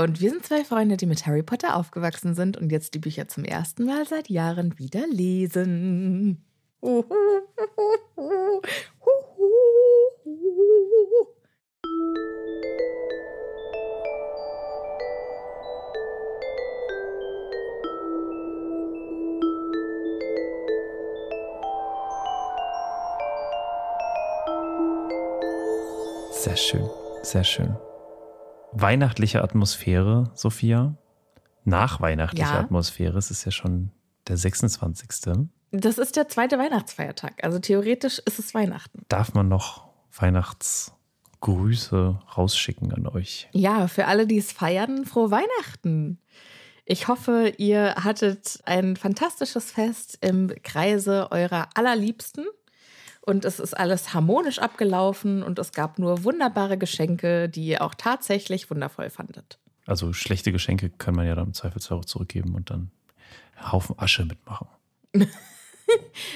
Und wir sind zwei Freunde, die mit Harry Potter aufgewachsen sind und jetzt die Bücher zum ersten Mal seit Jahren wieder lesen. Sehr schön, sehr schön. Weihnachtliche Atmosphäre, Sophia. Nachweihnachtliche Ja. Atmosphäre. Es ist ja schon der 26. Das ist der zweite Weihnachtsfeiertag. Also theoretisch ist es Weihnachten. Darf man noch Weihnachtsgrüße rausschicken an euch? Ja, für alle, die es feiern, frohe Weihnachten. Ich hoffe, ihr hattet ein fantastisches Fest im Kreise eurer Allerliebsten. Und es ist alles harmonisch abgelaufen und es gab nur wunderbare Geschenke, die ihr auch tatsächlich wundervoll fandet. Also schlechte Geschenke kann man ja dann im Zweifelsfall auch zurückgeben und dann einen Haufen Asche mitmachen.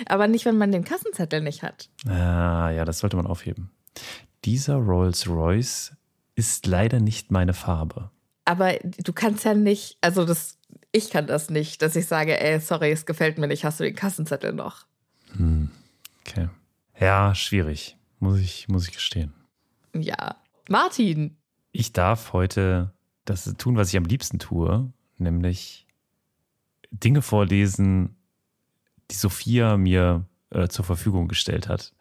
Aber nicht, wenn man den Kassenzettel nicht hat. Ah, ja, das sollte man aufheben. Dieser Rolls Royce ist leider nicht meine Farbe. Aber du kannst ja nicht, also das, ich kann das nicht, dass ich sage, ey, sorry, es gefällt mir nicht, hast du den Kassenzettel noch? Okay. Ja, schwierig. Muss ich, muss ich gestehen. Ja. Martin, Ich darf heute das tun, was ich am liebsten tue, nämlich Dinge vorlesen, die Sophia mir äh, zur Verfügung gestellt hat.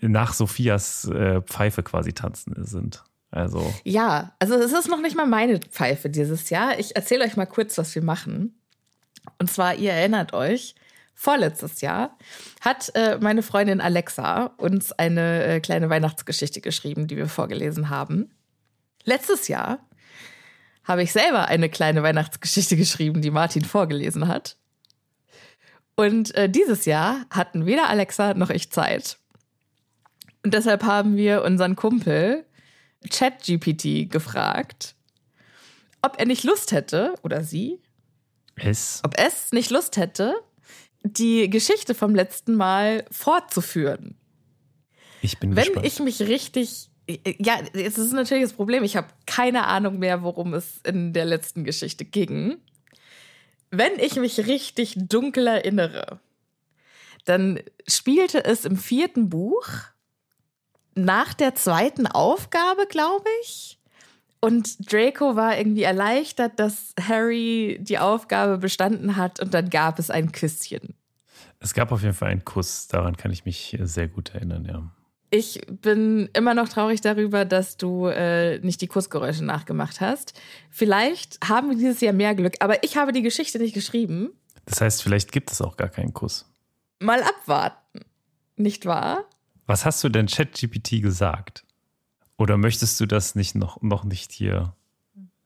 Nach Sophias äh, Pfeife quasi tanzen sind. Also, Ja, also es ist noch nicht mal meine Pfeife dieses Jahr. Ich erzähle euch mal kurz, was wir machen. Und zwar, ihr erinnert euch, vorletztes Jahr hat äh, meine Freundin Alexa uns eine äh, kleine Weihnachtsgeschichte geschrieben, die wir vorgelesen haben. Letztes Jahr habe ich selber eine kleine Weihnachtsgeschichte geschrieben, die Martin vorgelesen hat. Und äh, dieses Jahr hatten weder Alexa noch ich Zeit. Und deshalb haben wir unseren Kumpel ChatGPT gefragt, ob er nicht Lust hätte, oder sie, es. ob es nicht Lust hätte, die Geschichte vom letzten Mal fortzuführen. Ich bin Wenn gespannt. ich mich richtig. Ja, es ist natürlich das Problem, ich habe keine Ahnung mehr, worum es in der letzten Geschichte ging. Wenn ich mich richtig dunkel erinnere, dann spielte es im vierten Buch nach der zweiten Aufgabe, glaube ich. Und Draco war irgendwie erleichtert, dass Harry die Aufgabe bestanden hat und dann gab es ein Küsschen. es gab auf jeden Fall einen Kuss, daran kann ich mich sehr gut erinnern, ja. Ich bin immer noch traurig darüber, dass du äh, nicht die Kussgeräusche nachgemacht hast. Vielleicht haben wir dieses Jahr mehr Glück, aber ich habe die Geschichte nicht geschrieben. Das heißt, vielleicht gibt es auch gar keinen Kuss. Mal abwarten. Nicht wahr? Was hast du denn ChatGPT gesagt? Oder möchtest du das nicht noch, noch nicht hier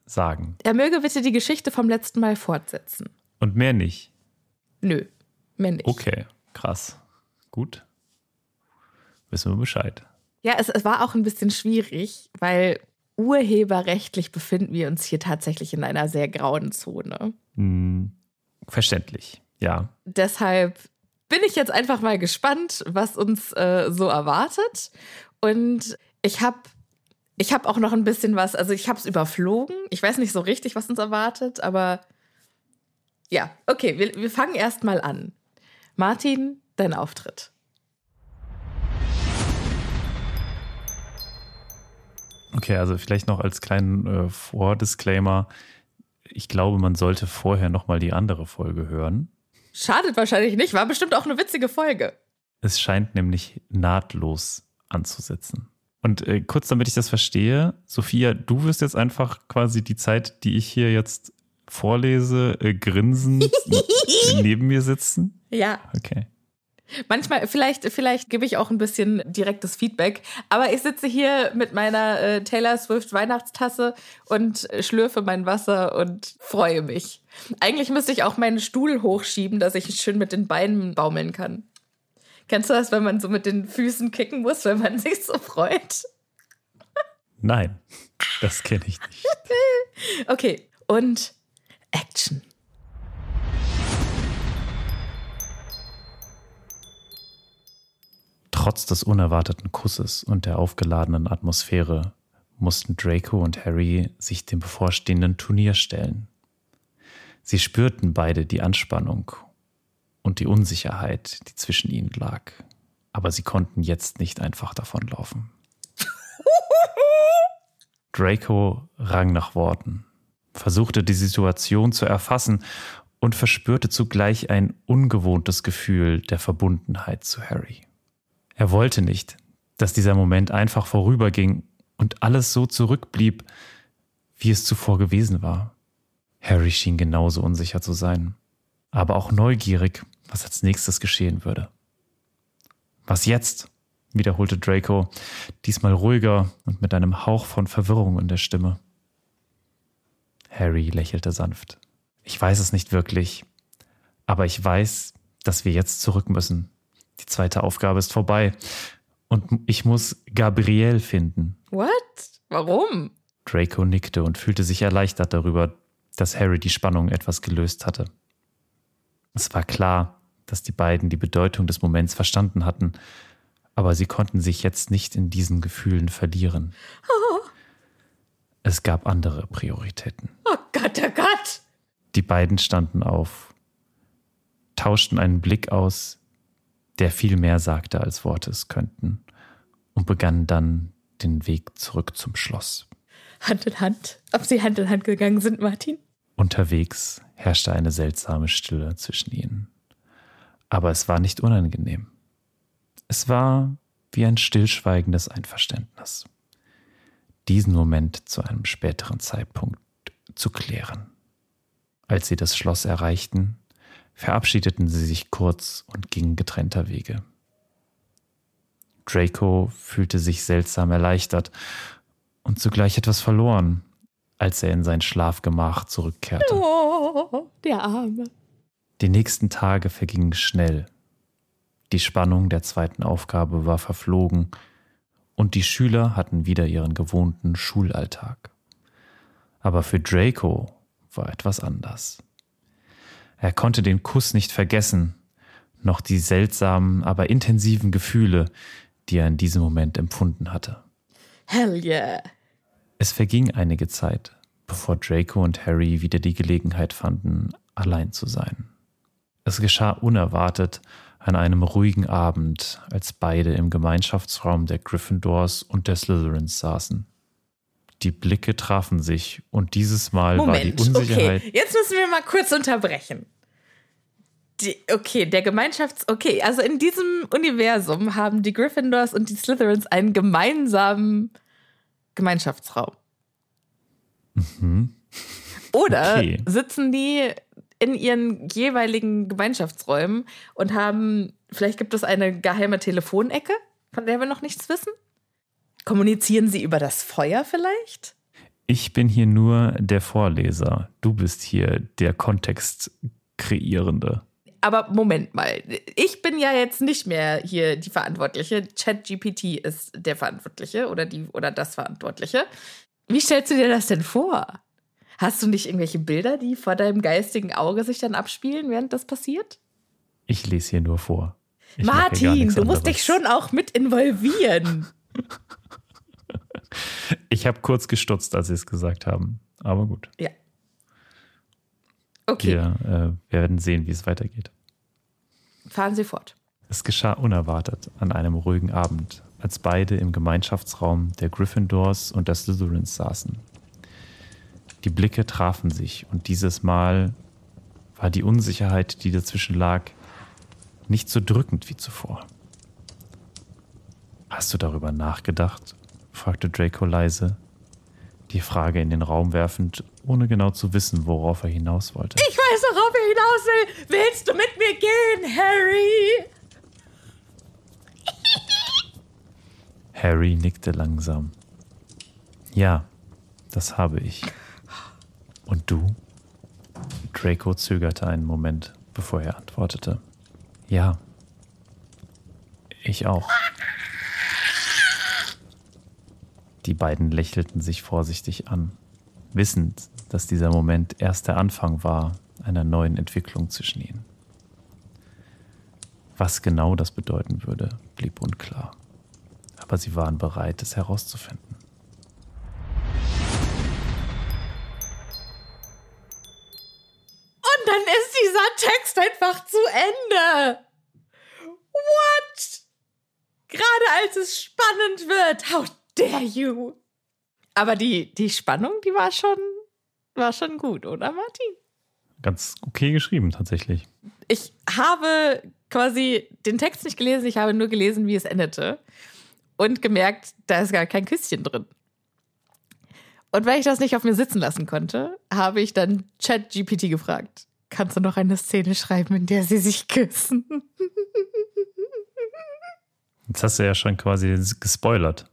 sagen? Er möge bitte die Geschichte vom letzten Mal fortsetzen. Und mehr nicht? Nö, mehr nicht. Okay, krass. Gut. Wissen wir Bescheid. Ja, es, es war auch ein bisschen schwierig, weil urheberrechtlich befinden wir uns hier tatsächlich in einer sehr grauen Zone. Hm, verständlich, ja. Deshalb bin ich jetzt einfach mal gespannt, was uns äh, so erwartet. Und ich habe ich hab auch noch ein bisschen was, also ich habe es überflogen. Ich weiß nicht so richtig, was uns erwartet, aber ja, okay, wir, wir fangen erst mal an. Martin, dein Auftritt. Okay, also vielleicht noch als kleinen äh, Vordisclaimer. Ich glaube, man sollte vorher nochmal die andere Folge hören. Schadet wahrscheinlich nicht, war bestimmt auch eine witzige Folge. Es scheint nämlich nahtlos anzusetzen. Und äh, kurz damit ich das verstehe, Sophia, du wirst jetzt einfach quasi die Zeit, die ich hier jetzt vorlese, äh, grinsend neben mir sitzen? Ja. Okay. Manchmal, vielleicht, vielleicht gebe ich auch ein bisschen direktes Feedback, aber ich sitze hier mit meiner äh, Taylor Swift Weihnachtstasse und schlürfe mein Wasser und freue mich. Eigentlich müsste ich auch meinen Stuhl hochschieben, dass ich schön mit den Beinen baumeln kann. Kennst du das, wenn man so mit den Füßen kicken muss, wenn man sich so freut? Nein, das kenne ich nicht. okay, und Action. Trotz des unerwarteten Kusses und der aufgeladenen Atmosphäre mussten Draco und Harry sich dem bevorstehenden Turnier stellen. Sie spürten beide die Anspannung und die Unsicherheit, die zwischen ihnen lag, aber sie konnten jetzt nicht einfach davonlaufen. Draco rang nach Worten, versuchte die Situation zu erfassen und verspürte zugleich ein ungewohntes Gefühl der Verbundenheit zu Harry. Er wollte nicht, dass dieser Moment einfach vorüberging und alles so zurückblieb, wie es zuvor gewesen war. Harry schien genauso unsicher zu sein, aber auch neugierig, was als nächstes geschehen würde. Was jetzt? wiederholte Draco, diesmal ruhiger und mit einem Hauch von Verwirrung in der Stimme. Harry lächelte sanft. Ich weiß es nicht wirklich, aber ich weiß, dass wir jetzt zurück müssen. Die zweite Aufgabe ist vorbei. Und ich muss Gabrielle finden. What? Warum? Draco nickte und fühlte sich erleichtert darüber, dass Harry die Spannung etwas gelöst hatte. Es war klar, dass die beiden die Bedeutung des Moments verstanden hatten, aber sie konnten sich jetzt nicht in diesen Gefühlen verlieren. Oh. Es gab andere Prioritäten. Oh Gott, oh Gott! Die beiden standen auf, tauschten einen Blick aus, der viel mehr sagte, als Worte es könnten, und begannen dann den Weg zurück zum Schloss. Hand in Hand. Ob sie Hand in Hand gegangen sind, Martin? Unterwegs herrschte eine seltsame Stille zwischen ihnen. Aber es war nicht unangenehm. Es war wie ein stillschweigendes Einverständnis. Diesen Moment zu einem späteren Zeitpunkt zu klären. Als sie das Schloss erreichten, verabschiedeten sie sich kurz und gingen getrennter Wege. Draco fühlte sich seltsam erleichtert und zugleich etwas verloren, als er in sein Schlafgemach zurückkehrte. Oh, der Arme. Die nächsten Tage vergingen schnell. Die Spannung der zweiten Aufgabe war verflogen und die Schüler hatten wieder ihren gewohnten Schulalltag. Aber für Draco war etwas anders. Er konnte den Kuss nicht vergessen, noch die seltsamen, aber intensiven Gefühle, die er in diesem Moment empfunden hatte. Hell yeah. Es verging einige Zeit, bevor Draco und Harry wieder die Gelegenheit fanden, allein zu sein. Es geschah unerwartet an einem ruhigen Abend, als beide im Gemeinschaftsraum der Gryffindors und der Slytherins saßen. Die Blicke trafen sich und dieses Mal Moment, war die Unsicherheit. Okay, jetzt müssen wir mal kurz unterbrechen. Die, okay, der Gemeinschafts-, okay, also in diesem Universum haben die Gryffindors und die Slytherins einen gemeinsamen Gemeinschaftsraum. Mhm. Oder Okay. sitzen die in ihren jeweiligen Gemeinschaftsräumen und haben, vielleicht gibt es eine geheime Telefonecke, von der wir noch nichts wissen? Kommunizieren sie über das Feuer vielleicht? Ich bin hier nur der Vorleser. Du bist hier der Kontextkreierende. Aber Moment mal, ich bin ja jetzt nicht mehr hier die Verantwortliche. ChatGPT ist der Verantwortliche oder die oder das Verantwortliche. Wie stellst du dir das denn vor? Hast du nicht irgendwelche Bilder, die vor deinem geistigen Auge sich dann abspielen, während das passiert? Ich lese hier nur vor. Ich Martin, du musst anderes. dich schon auch mit involvieren. Ich habe kurz gestutzt, als sie es gesagt haben. Aber gut. Ja. Okay, Wir äh, werden sehen, wie es weitergeht. fahren Sie fort. Es geschah unerwartet an einem ruhigen Abend, als beide im Gemeinschaftsraum der Gryffindors und der Slytherins saßen. Die Blicke trafen sich und dieses Mal war die Unsicherheit, die dazwischen lag, nicht so drückend wie zuvor. Hast du darüber nachgedacht? fragte Draco leise, die Frage in den Raum werfend, ohne genau zu wissen, worauf er hinaus wollte. Ich weiß, worauf er hinaus will. Willst du mit mir gehen, Harry? Harry nickte langsam. Ja, das habe ich. Und du? Draco zögerte einen Moment, bevor er antwortete. Ja, ich auch. Die beiden lächelten sich vorsichtig an, wissend, dass dieser Moment erst der Anfang war einer neuen Entwicklung zwischen ihnen. Was genau das bedeuten würde, blieb unklar aber sie waren bereit, es herauszufinden. Und dann ist dieser Text einfach zu Ende. What? Gerade als es spannend wird. How dare you? Aber die, die Spannung, die war schon, war schon gut, oder Martin? Ganz okay geschrieben, tatsächlich. Ich habe quasi den Text nicht gelesen, ich habe nur gelesen, wie es endete. Und gemerkt, da ist gar kein Küsschen drin. Und weil ich das nicht auf mir sitzen lassen konnte, habe ich dann ChatGPT gefragt. Kannst du noch eine Szene schreiben, in der sie sich küssen? Jetzt hast du ja schon quasi gespoilert.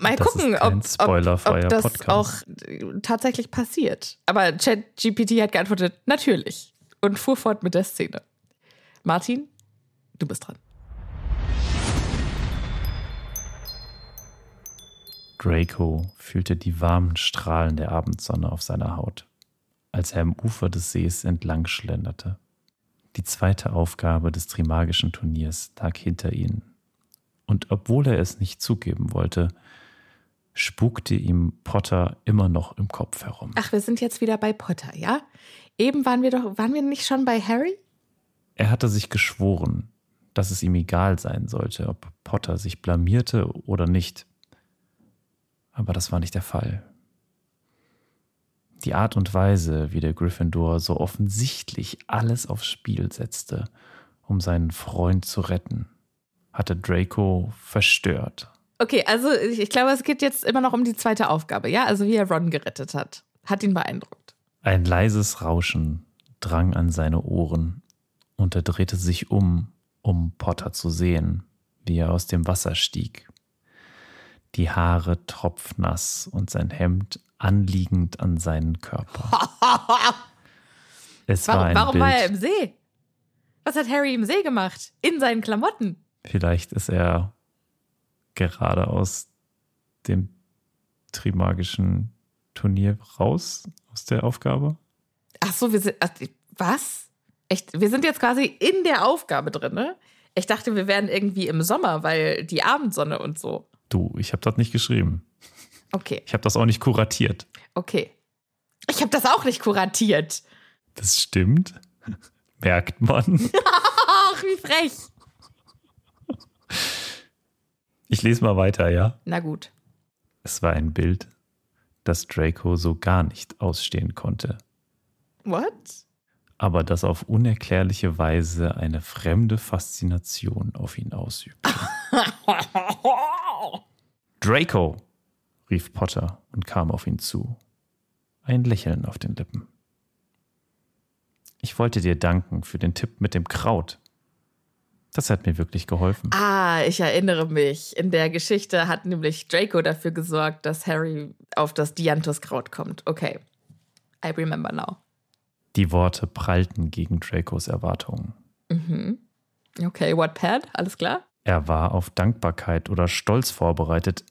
Mal Das gucken, ob, ob, ob das Podcast. auch äh, tatsächlich passiert. Aber ChatGPT hat geantwortet, natürlich. Und fuhr fort mit der Szene. Martin, du bist dran. Draco fühlte die warmen Strahlen der Abendsonne auf seiner Haut, als er am Ufer des Sees entlang schlenderte. Die zweite Aufgabe des Trimagischen Turniers lag hinter ihnen. Und obwohl er es nicht zugeben wollte, spukte ihm Potter immer noch im Kopf herum. Ach, wir sind jetzt wieder bei Potter, ja? Eben waren wir doch, waren wir nicht schon bei Harry? Er hatte sich geschworen, dass es ihm egal sein sollte, ob Potter sich blamierte oder nicht. Aber das war nicht der Fall. Die Art und Weise, wie der Gryffindor so offensichtlich alles aufs Spiel setzte, um seinen Freund zu retten, hatte Draco verstört. Okay, also ich, ich glaube, es geht jetzt immer noch um die zweite Aufgabe, ja? Also wie er Ron gerettet hat. Hat ihn beeindruckt. Ein leises Rauschen drang an seine Ohren und er drehte sich um, um Potter zu sehen, wie er aus dem Wasser stieg. Die Haare tropfnass und sein Hemd anliegend an seinen Körper. Es war Warum, ein warum Bild. war er im See? Was hat Harry im See gemacht? In seinen Klamotten. Vielleicht ist er gerade aus dem Trimagischen Turnier raus, aus der Aufgabe. Ach so, wir sind. Was? Echt? Wir sind jetzt quasi in der Aufgabe drin, ne? Ich dachte, wir wären irgendwie im Sommer, weil die Abendsonne und so. Du, ich habe das nicht geschrieben. Okay, Ich habe das auch nicht kuratiert. okay. Ich habe das auch nicht kuratiert. Das stimmt. Merkt man. Ach, wie frech. Ich lese mal weiter, ja? Na gut. Es war ein Bild, das Draco so gar nicht ausstehen konnte, What? aber das auf unerklärliche Weise eine fremde Faszination auf ihn ausübte. Draco! rief Potter und kam auf ihn zu. Ein Lächeln auf den Lippen. Ich wollte dir danken für den Tipp mit dem Kraut. Das hat mir wirklich geholfen. Ah, ich erinnere mich. In der Geschichte hat nämlich Draco dafür gesorgt, dass Harry auf das Dianthuskraut kommt. Okay. I remember now. Die Worte prallten gegen Dracos Erwartungen. Mhm. Okay, Wattpad, alles klar? Er war auf Dankbarkeit oder Stolz vorbereitet,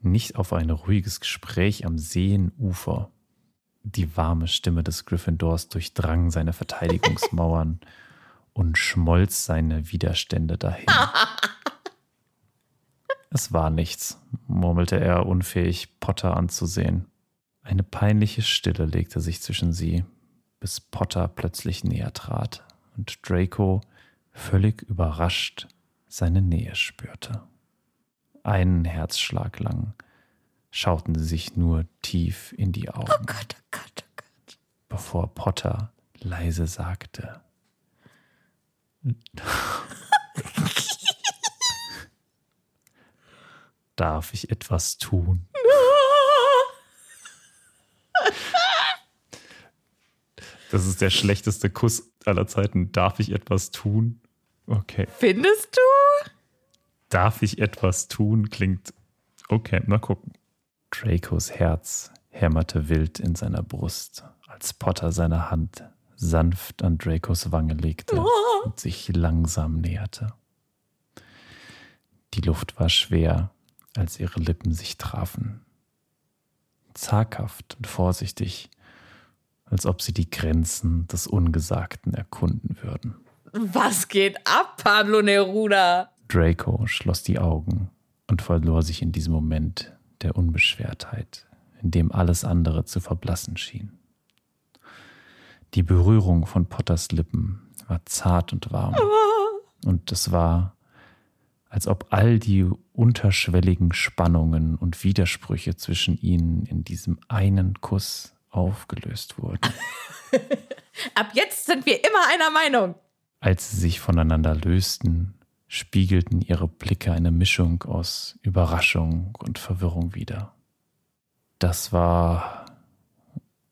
nicht auf ein ruhiges Gespräch am Seenufer. Die warme Stimme des Gryffindors durchdrang seine Verteidigungsmauern und schmolz seine Widerstände dahin. es war nichts, murmelte er, unfähig, Potter anzusehen. Eine peinliche Stille legte sich zwischen sie, bis Potter plötzlich näher trat und Draco, völlig überrascht, seine Nähe spürte. Einen Herzschlag lang schauten sie sich nur tief in die Augen. Oh Gott, oh Gott, oh Gott. Bevor Potter leise sagte. Darf ich etwas tun? Das ist der schlechteste Kuss aller Zeiten. Darf ich etwas tun? Okay. Findest du? Darf ich etwas tun? Klingt okay. Mal gucken. Dracos Herz hämmerte wild in seiner Brust, als Potter seine Hand sanft an Dracos Wange legte und sich langsam näherte. Die Luft war schwer, als ihre Lippen sich trafen. Zaghaft und vorsichtig, als ob sie die Grenzen des Ungesagten erkunden würden. Was geht ab, Pablo Neruda? Draco schloss die Augen und verlor sich in diesem Moment der Unbeschwertheit, in dem alles andere zu verblassen schien. Die Berührung von Potters Lippen war zart und warm. Und es war, als ob all die unterschwelligen Spannungen und Widersprüche zwischen ihnen in diesem einen Kuss aufgelöst wurden. Ab jetzt sind wir immer einer Meinung. Als sie sich voneinander lösten, spiegelten ihre Blicke eine Mischung aus Überraschung und Verwirrung wider. Das war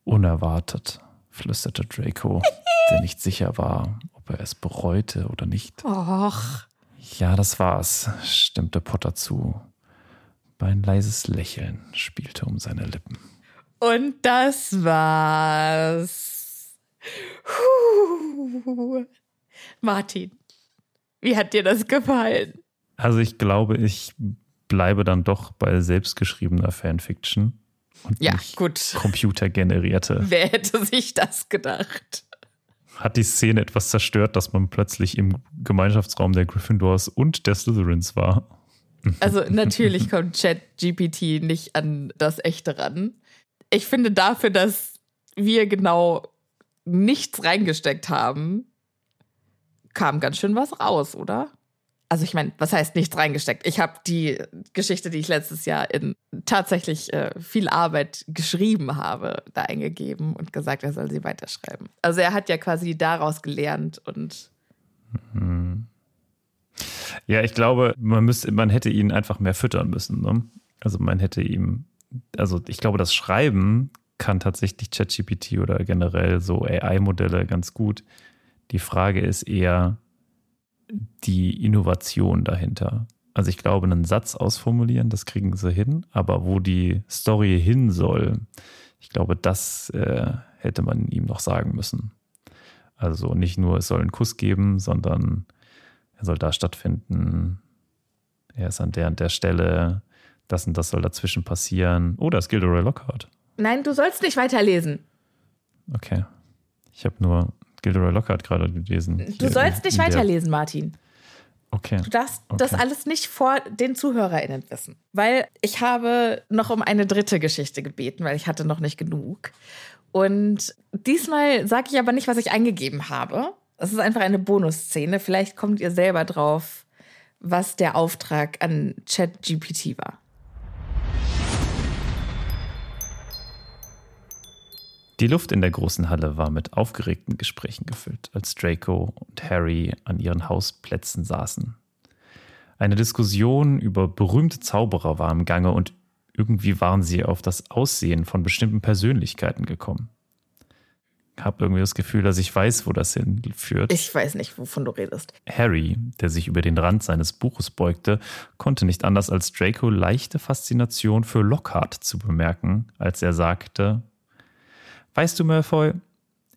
unerwartet, flüsterte Draco, der nicht sicher war, ob er es bereute oder nicht. Och. Ja, das war's, stimmte Potter zu. Ein leises Lächeln spielte um seine Lippen. Und das war's. Puh. Martin, wie hat dir das gefallen? Also ich glaube, ich bleibe dann doch bei selbstgeschriebener Fanfiction und Ja, gut. computergenerierte. Wer hätte sich das gedacht? Hat die Szene etwas zerstört, dass man plötzlich im Gemeinschaftsraum der Gryffindors und der Slytherins war? Also natürlich kommt ChatGPT nicht an das Echte ran. Ich finde dafür, dass wir genau nichts reingesteckt haben, kam ganz schön was raus, oder? Also ich meine, was heißt nichts reingesteckt? Ich habe die Geschichte, die ich letztes Jahr in tatsächlich äh, viel Arbeit geschrieben habe, da eingegeben und gesagt, er soll sie weiterschreiben. Also er hat ja quasi daraus gelernt und Ja, ich glaube, man müsste, man hätte ihn einfach mehr füttern müssen. Ne? Also man hätte ihm, also ich glaube, das Schreiben kann tatsächlich ChatGPT oder generell so AI-Modelle ganz gut. Die Frage ist eher die Innovation dahinter. Also ich glaube, einen Satz ausformulieren, das kriegen sie hin, aber wo die Story hin soll, ich glaube, das äh, hätte man ihm noch sagen müssen. Also nicht nur, es soll einen Kuss geben, sondern er soll da stattfinden. Er ist an der und der Stelle. Das und das soll dazwischen passieren. Oh, da ist Gilderoy Lockhart. Nein, du sollst nicht weiterlesen. Okay. Ich habe nur Gilderoy Lockhart gerade gelesen. Du sollst nicht weiterlesen, Martin. Okay. Du darfst das Okay. alles nicht vor den ZuhörerInnen wissen. Weil ich habe noch um eine dritte Geschichte gebeten, weil ich hatte noch nicht genug. Und diesmal sage ich aber nicht, was ich eingegeben habe. Es ist einfach eine Bonusszene. Vielleicht kommt ihr selber drauf, was der Auftrag an ChatGPT war. Die Luft in der großen Halle war mit aufgeregten Gesprächen gefüllt, als Draco und Harry an ihren Hausplätzen saßen. Eine Diskussion über berühmte Zauberer war im Gange und irgendwie waren sie auf das Aussehen von bestimmten Persönlichkeiten gekommen. Ich habe irgendwie das Gefühl, dass ich weiß, wo das hinführt. Ich weiß nicht, wovon du redest. Harry, der sich über den Rand seines Buches beugte, konnte nicht anders als Draco leichte Faszination für Lockhart zu bemerken, als er sagte: Weißt du, Malfoy,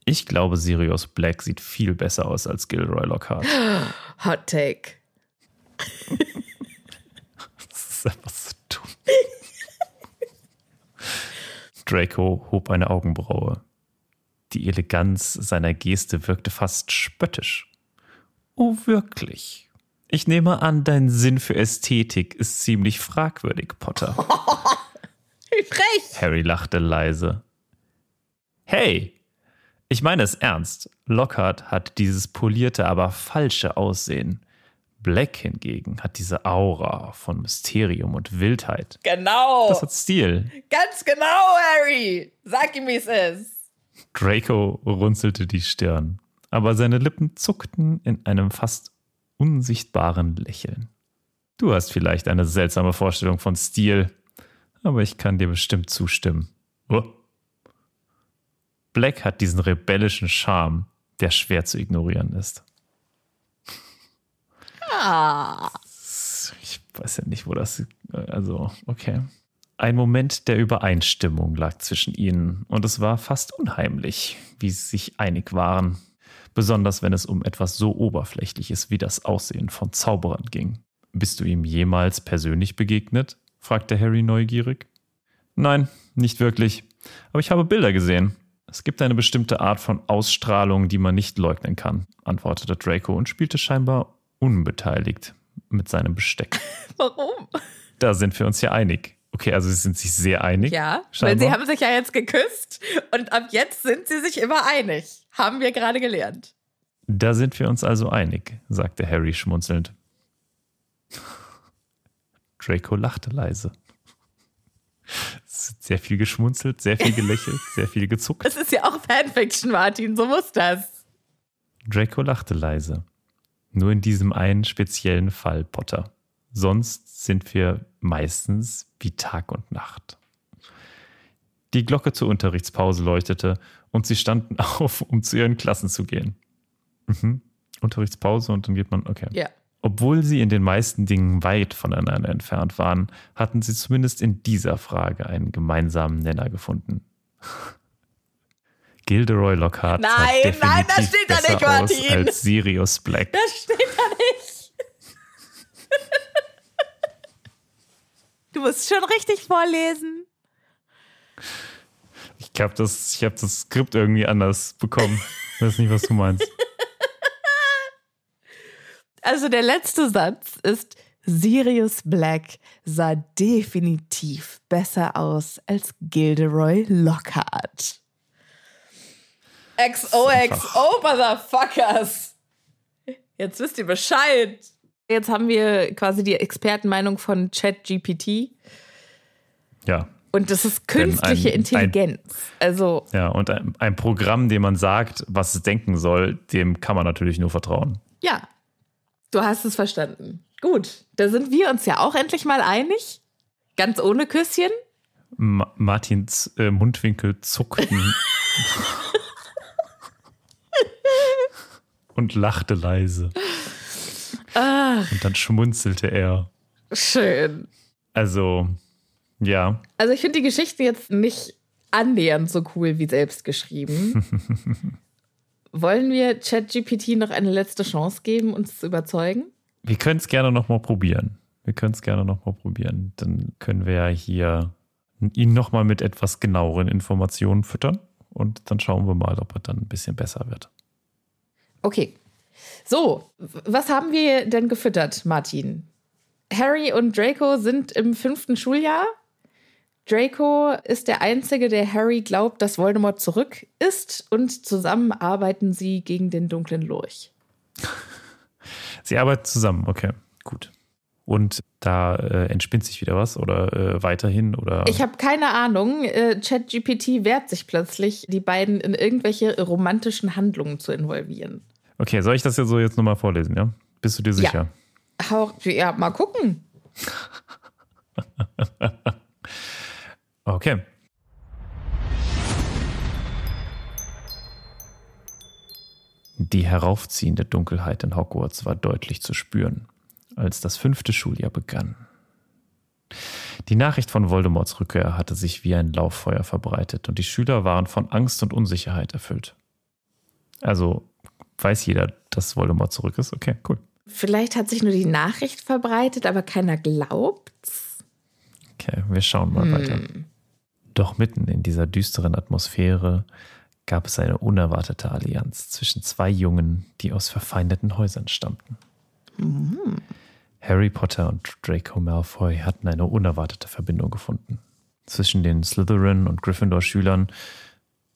ich glaube, Sirius Black sieht viel besser aus als Gilroy Lockhart. Hot Take. Das ist einfach so dumm. Draco hob eine Augenbraue. Die Eleganz seiner Geste wirkte fast spöttisch. Oh, wirklich? Ich nehme an, dein Sinn für Ästhetik ist ziemlich fragwürdig, Potter. Wie frech. Harry lachte leise. Hey, ich meine es ernst. Lockhart hat dieses polierte, aber falsche Aussehen. Black hingegen hat diese Aura von Mysterium und Wildheit. Genau. Das hat Stil. Ganz genau, Harry. Sag ihm, wie es ist. Draco runzelte die Stirn, aber seine Lippen zuckten in einem fast unsichtbaren Lächeln. Du hast vielleicht eine seltsame Vorstellung von Stil, aber ich kann dir bestimmt zustimmen. Oh. Black hat diesen rebellischen Charme, der schwer zu ignorieren ist. Ah. Ich weiß ja nicht, wo das. Also, okay. Ein Moment der Übereinstimmung lag zwischen ihnen und es war fast unheimlich, wie sie sich einig waren. Besonders wenn es um etwas so Oberflächliches wie das Aussehen von Zauberern ging. Bist du ihm jemals persönlich begegnet? fragte Harry neugierig. Nein, nicht wirklich. Aber ich habe Bilder gesehen. Es gibt eine bestimmte Art von Ausstrahlung, die man nicht leugnen kann, antwortete Draco und spielte scheinbar unbeteiligt mit seinem Besteck. Warum? Da sind wir uns ja einig. Okay, also sie sind sich sehr einig. Ja, weil scheinbar. sie haben sich ja jetzt geküsst und ab jetzt sind sie sich immer einig. Haben wir gerade gelernt. Da sind wir uns also einig, sagte Harry schmunzelnd. Draco lachte leise. Sehr viel geschmunzelt, sehr viel gelächelt, sehr viel gezuckt. Es ist ja auch Fanfiction, Martin, so muss das. Draco lachte leise. Nur in diesem einen speziellen Fall, Potter. Sonst sind wir meistens wie Tag und Nacht. Die Glocke zur Unterrichtspause leuchtete und sie standen auf, um zu ihren Klassen zu gehen. Mhm. Unterrichtspause und dann geht man, okay. Ja. Obwohl sie in den meisten Dingen weit voneinander entfernt waren, hatten sie zumindest in dieser Frage einen gemeinsamen Nenner gefunden. Gilderoy Lockhart Nein, sah definitiv nein, das steht da besser nicht, aus Martin. als Sirius Black. Das steht da nicht. Du musst schon richtig vorlesen. Ich habe das, ich hab das Skript irgendwie anders bekommen. Ich weiß nicht, was du meinst. Also der letzte Satz ist, Sirius Black sah definitiv besser aus als Gilderoy Lockhart. XOXO, Motherfuckers. Jetzt wisst ihr Bescheid. Jetzt haben wir quasi die Expertenmeinung von ChatGPT. Ja. Und das ist künstliche ein- Intelligenz. also, Ja, und ein, ein Programm, dem man sagt, was es denken soll, dem kann man natürlich nur vertrauen. ja, du hast es verstanden. Gut, da sind wir uns ja auch endlich mal einig. Ganz ohne Küsschen. Ma Martins äh, Mundwinkel zuckten. und lachte leise. Ach, Und dann schmunzelte er. schön. Also, ja, Also ich finde die Geschichte jetzt nicht annähernd so cool wie selbst geschrieben. Wollen wir ChatGPT noch eine letzte Chance geben, uns zu überzeugen? wir können es gerne nochmal probieren. Wir können es gerne nochmal probieren. Dann können wir ja hier ihn nochmal mit etwas genaueren Informationen füttern. Und dann schauen wir mal, ob er dann ein bisschen besser wird. Okay. So, was haben wir denn gefüttert, Martin? Harry und Draco sind im fünften Schuljahr. Draco ist der Einzige, der Harry glaubt, dass Voldemort zurück ist und zusammen arbeiten sie gegen den dunklen Lurch. Sie arbeiten zusammen, okay, gut. Und da äh, entspinnt sich wieder was oder äh, weiterhin oder. Ich habe keine Ahnung. Äh, ChatGPT wehrt sich plötzlich, die beiden in irgendwelche romantischen Handlungen zu involvieren. okay, soll ich das jetzt so jetzt nochmal vorlesen, ja? Bist du dir sicher? Hau, ja, mal gucken. Okay. Die heraufziehende Dunkelheit in Hogwarts war deutlich zu spüren, als das fünfte Schuljahr begann. Die Nachricht von Voldemorts Rückkehr hatte sich wie ein Lauffeuer verbreitet und die Schüler waren von Angst und Unsicherheit erfüllt. Also weiß jeder, dass Voldemort zurück ist? Okay, cool. Vielleicht hat sich nur die Nachricht verbreitet, aber keiner glaubt's. Okay, wir schauen mal weiter. Doch mitten in dieser düsteren Atmosphäre gab es eine unerwartete Allianz zwischen zwei Jungen, die aus verfeindeten Häusern stammten. Mhm. Harry Potter und Draco Malfoy hatten eine unerwartete Verbindung gefunden. Zwischen den Slytherin- und Gryffindor-Schülern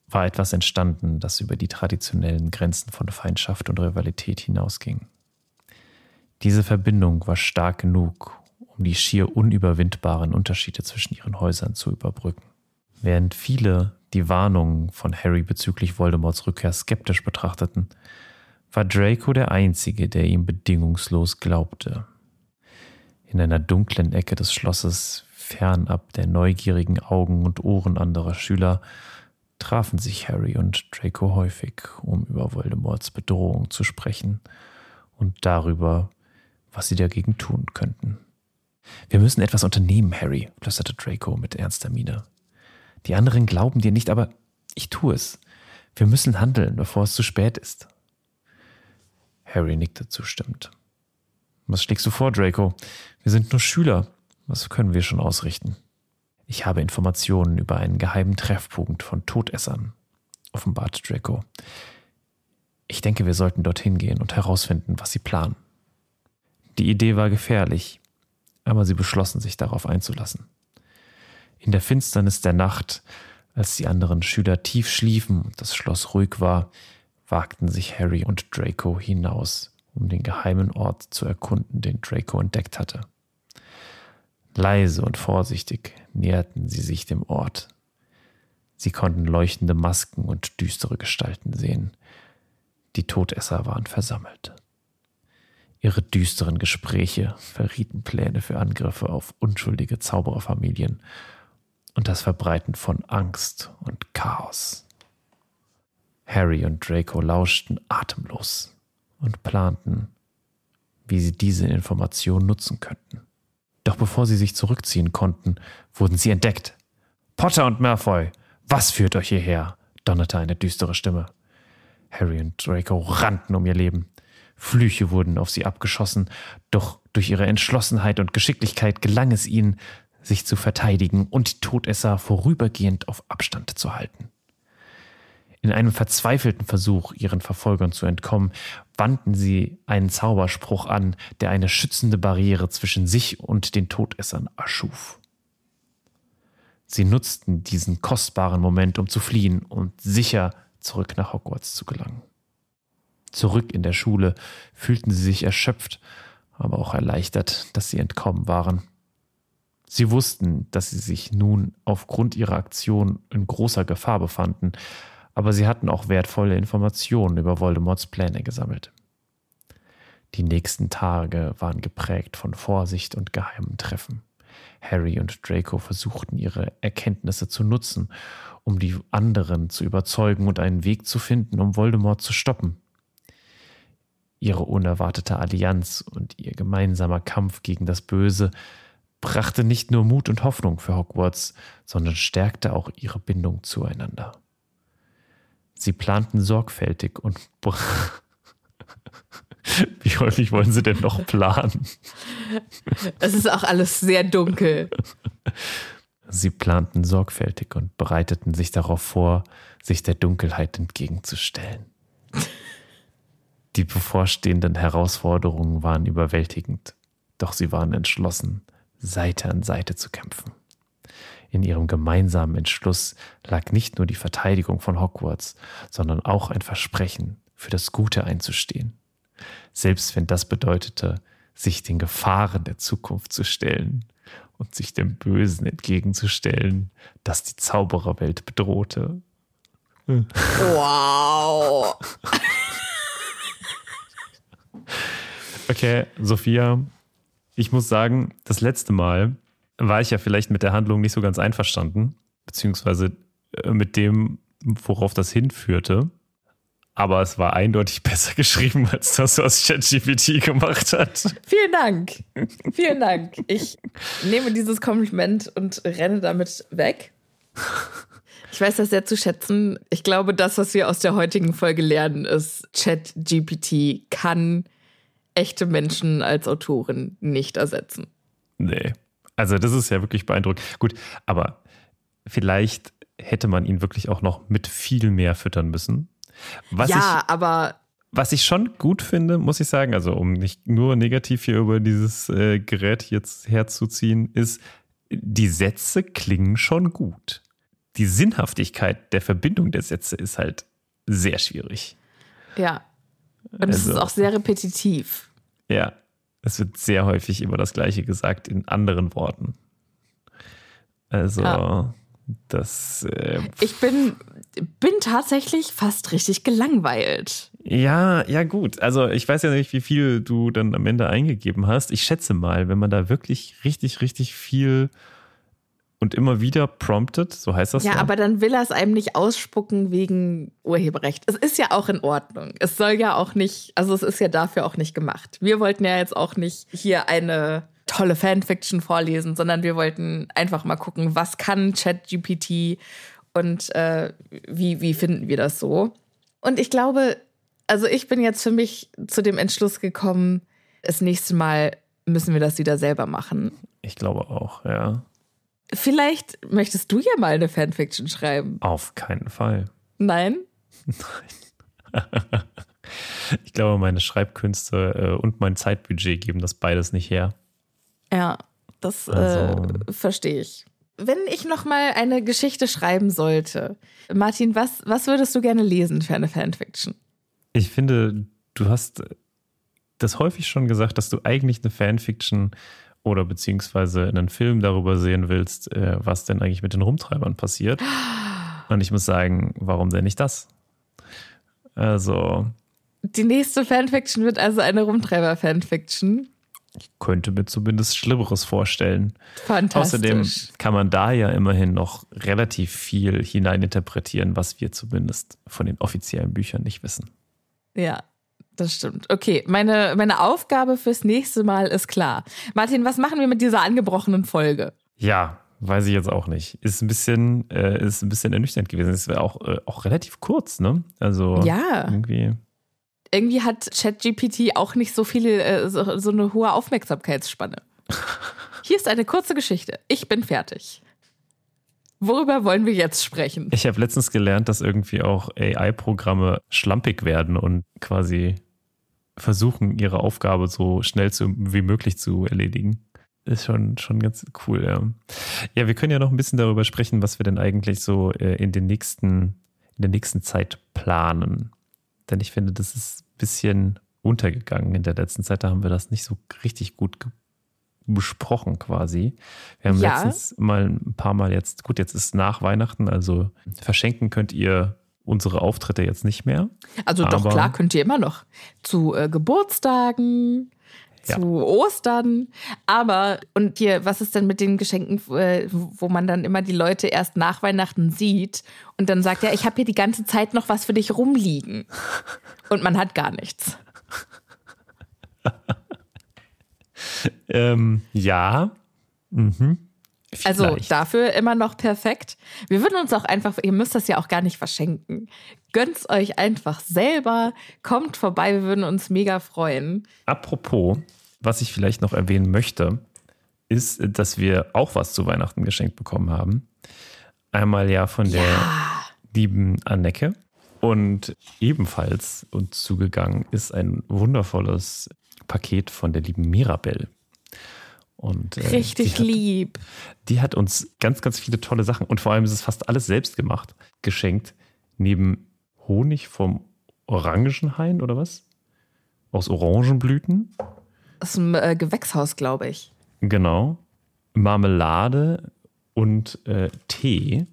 war etwas entstanden, das über die traditionellen Grenzen von Feindschaft und Rivalität hinausging. Diese Verbindung war stark genug, um die schier unüberwindbaren Unterschiede zwischen ihren Häusern zu überbrücken. Während viele die Warnungen von Harry bezüglich Voldemorts Rückkehr skeptisch betrachteten, war Draco der Einzige, der ihm bedingungslos glaubte. In einer dunklen Ecke des Schlosses, fernab der neugierigen Augen und Ohren anderer Schüler, trafen sich Harry und Draco häufig, um über Voldemorts Bedrohung zu sprechen und darüber, was sie dagegen tun könnten. Wir müssen etwas unternehmen, Harry, flüsterte Draco mit ernster Miene. Die anderen glauben dir nicht, aber ich tue es. Wir müssen handeln, bevor es zu spät ist. Harry nickte zustimmend. Was schlägst du vor, Draco? Wir sind nur Schüler. Was können wir schon ausrichten? Ich habe Informationen über einen geheimen Treffpunkt von Todessern, offenbart Draco. Ich denke, wir sollten dorthin gehen und herausfinden, was sie planen. Die Idee war gefährlich, aber sie beschlossen sich darauf einzulassen. In der Finsternis der Nacht, als die anderen Schüler tief schliefen und das Schloss ruhig war, wagten sich Harry und Draco hinaus, um den geheimen Ort zu erkunden, den Draco entdeckt hatte. Leise und vorsichtig näherten sie sich dem Ort. Sie konnten leuchtende Masken und düstere Gestalten sehen. Die Todesser waren versammelt. Ihre düsteren Gespräche verrieten Pläne für Angriffe auf unschuldige Zaubererfamilien und das Verbreiten von Angst und Chaos. Harry und Draco lauschten atemlos und planten, wie sie diese Information nutzen könnten. Doch bevor sie sich zurückziehen konnten, wurden sie entdeckt. Potter und Malfoy, was führt euch hierher? donnerte eine düstere Stimme. Harry und Draco rannten um ihr Leben. Flüche wurden auf sie abgeschossen, doch durch ihre Entschlossenheit und Geschicklichkeit gelang es ihnen, sich zu verteidigen und die Todesser vorübergehend auf Abstand zu halten. In einem verzweifelten Versuch, ihren Verfolgern zu entkommen, wandten sie einen Zauberspruch an, der eine schützende Barriere zwischen sich und den Todessern erschuf. Sie nutzten diesen kostbaren Moment, um zu fliehen und sicher zurück nach Hogwarts zu gelangen. Zurück in der Schule fühlten sie sich erschöpft, aber auch erleichtert, dass sie entkommen waren. Sie wussten, dass sie sich nun aufgrund ihrer Aktion in großer Gefahr befanden, aber sie hatten auch wertvolle Informationen über Voldemorts Pläne gesammelt. Die nächsten Tage waren geprägt von Vorsicht und geheimen Treffen. Harry und Draco versuchten ihre Erkenntnisse zu nutzen, um die anderen zu überzeugen und einen Weg zu finden, um Voldemort zu stoppen. Ihre unerwartete Allianz und ihr gemeinsamer Kampf gegen das Böse brachte nicht nur Mut und Hoffnung für Hogwarts, sondern stärkte auch ihre Bindung zueinander. Sie planten sorgfältig und wie häufig wollen Sie denn noch planen? Es ist auch alles sehr dunkel. Sie planten sorgfältig und bereiteten sich darauf vor, sich der Dunkelheit entgegenzustellen. Die bevorstehenden Herausforderungen waren überwältigend, doch sie waren entschlossen, Seite an Seite zu kämpfen. In ihrem gemeinsamen Entschluss lag nicht nur die Verteidigung von Hogwarts, sondern auch ein Versprechen, für das Gute einzustehen. Selbst wenn das bedeutete, sich den Gefahren der Zukunft zu stellen und sich dem Bösen entgegenzustellen, das die Zaubererwelt bedrohte. Wow. okay, Sophia, ich muss sagen, das letzte Mal, war ich ja vielleicht mit der Handlung nicht so ganz einverstanden, beziehungsweise äh, mit dem, worauf das hinführte. Aber es war eindeutig besser geschrieben als das, was ChatGPT gemacht hat. Vielen Dank. Vielen Dank. Ich nehme dieses Kompliment und renne damit weg. Ich weiß das sehr zu schätzen. Ich glaube, das, was wir aus der heutigen Folge lernen, ist, ChatGPT kann echte Menschen als Autorin nicht ersetzen. Nee. Also das ist ja wirklich beeindruckend. Gut, aber vielleicht hätte man ihn wirklich auch noch mit viel mehr füttern müssen. Was ja, ich, aber was ich schon gut finde, muss ich sagen, also um nicht nur negativ hier über dieses äh, Gerät jetzt herzuziehen, ist, die Sätze klingen schon gut. Die Sinnhaftigkeit der Verbindung der Sätze ist halt sehr schwierig. ja. Und es ist Also- auch sehr repetitiv. Ja, es wird sehr häufig immer das Gleiche gesagt in anderen Worten. Also, Ja. das, äh, Ich bin, bin tatsächlich fast richtig gelangweilt. ja, ja, gut. Also, ich weiß ja nicht, wie viel du dann am Ende eingegeben hast. Ich schätze mal, wenn man da wirklich richtig, richtig viel und immer wieder promptet, so heißt das Ja, aber dann will er es einem nicht ausspucken wegen Urheberrecht. Es ist ja auch in Ordnung. Es soll ja auch nicht, also es ist ja dafür auch nicht gemacht. Wir wollten ja jetzt auch nicht hier eine tolle Fanfiction vorlesen, sondern wir wollten einfach mal gucken, was kann ChatGPT und äh, wie, wie finden wir das so. Und ich glaube, also ich bin jetzt für mich zu dem Entschluss gekommen, das nächste Mal müssen wir das wieder selber machen. Ich glaube auch, ja. Vielleicht möchtest du ja mal eine Fanfiction schreiben. Auf keinen Fall. Nein? Ich glaube, meine Schreibkünste äh, und mein Zeitbudget geben das beides nicht her. Ja, das Also- äh, verstehe ich. Wenn ich noch mal eine Geschichte schreiben sollte, Martin, was, was würdest du gerne lesen für eine Fanfiction? Ich finde, du hast das häufig schon gesagt, dass du eigentlich eine Fanfiction oder beziehungsweise einen Film darüber sehen willst, äh, was denn eigentlich mit den Rumtreibern passiert. Und ich muss sagen, warum denn nicht das? Also, Die nächste Fanfiction wird also eine Rumtreiber-Fanfiction. ich könnte mir zumindest Schlimmeres vorstellen. Fantastisch. Außerdem kann man da ja immerhin noch relativ viel hineininterpretieren, was wir zumindest von den offiziellen Büchern nicht wissen. Ja, das stimmt. Okay, meine, meine Aufgabe fürs nächste Mal ist klar. Martin, was machen wir mit dieser angebrochenen Folge? Ja, weiß ich jetzt auch nicht. Ist ein bisschen, äh, ist ein bisschen ernüchternd gewesen. Es wäre auch, äh, auch relativ kurz, ne? Also Ja. irgendwie. Irgendwie hat ChatGPT auch nicht so viele, äh, so, so eine hohe Aufmerksamkeitsspanne. Hier ist eine kurze Geschichte. Ich bin fertig. Worüber wollen wir jetzt sprechen? Ich habe letztens gelernt, dass irgendwie auch AI-Programme schlampig werden und quasi versuchen, ihre Aufgabe so schnell zu, wie möglich zu erledigen. Ist schon, schon ganz cool, ja. Ja, wir können ja noch ein bisschen darüber sprechen, was wir denn eigentlich so äh, in, den nächsten, in der nächsten Zeit planen. Denn ich finde, das ist ein bisschen untergegangen in der letzten Zeit. Da haben wir das nicht so richtig gut besprochen quasi. Wir haben Ja. letztens mal ein paar Mal jetzt, gut, jetzt ist nach Weihnachten, also verschenken könnt ihr unsere Auftritte jetzt nicht mehr. Also doch klar, könnt ihr immer noch. Zu äh, Geburtstagen, Ja. zu Ostern. Aber, und hier, was ist denn mit den Geschenken, äh, wo man dann immer die Leute erst nach Weihnachten sieht und dann sagt, ja, ich habe hier die ganze Zeit noch was für dich rumliegen. Und man hat gar nichts. Ähm, ja. Mhm. Also dafür immer noch perfekt. Wir würden uns auch einfach, ihr müsst das ja auch gar nicht verschenken. Gönnt's euch einfach selber, kommt vorbei, wir würden uns mega freuen. Apropos, was ich vielleicht noch erwähnen möchte, ist, dass wir auch was zu Weihnachten geschenkt bekommen haben. Einmal ja von der lieben Anneke und ebenfalls uns zugegangen ist ein wundervolles Paket von der lieben Mirabelle. Und, äh, Richtig die hat, lieb. Die hat uns ganz, ganz viele tolle Sachen und vor allem ist es fast alles selbst gemacht, geschenkt. Neben Honig vom Orangenhain oder was? Aus Orangenblüten. Aus dem äh, Gewächshaus, glaube ich. Genau. Marmelade und äh, Tee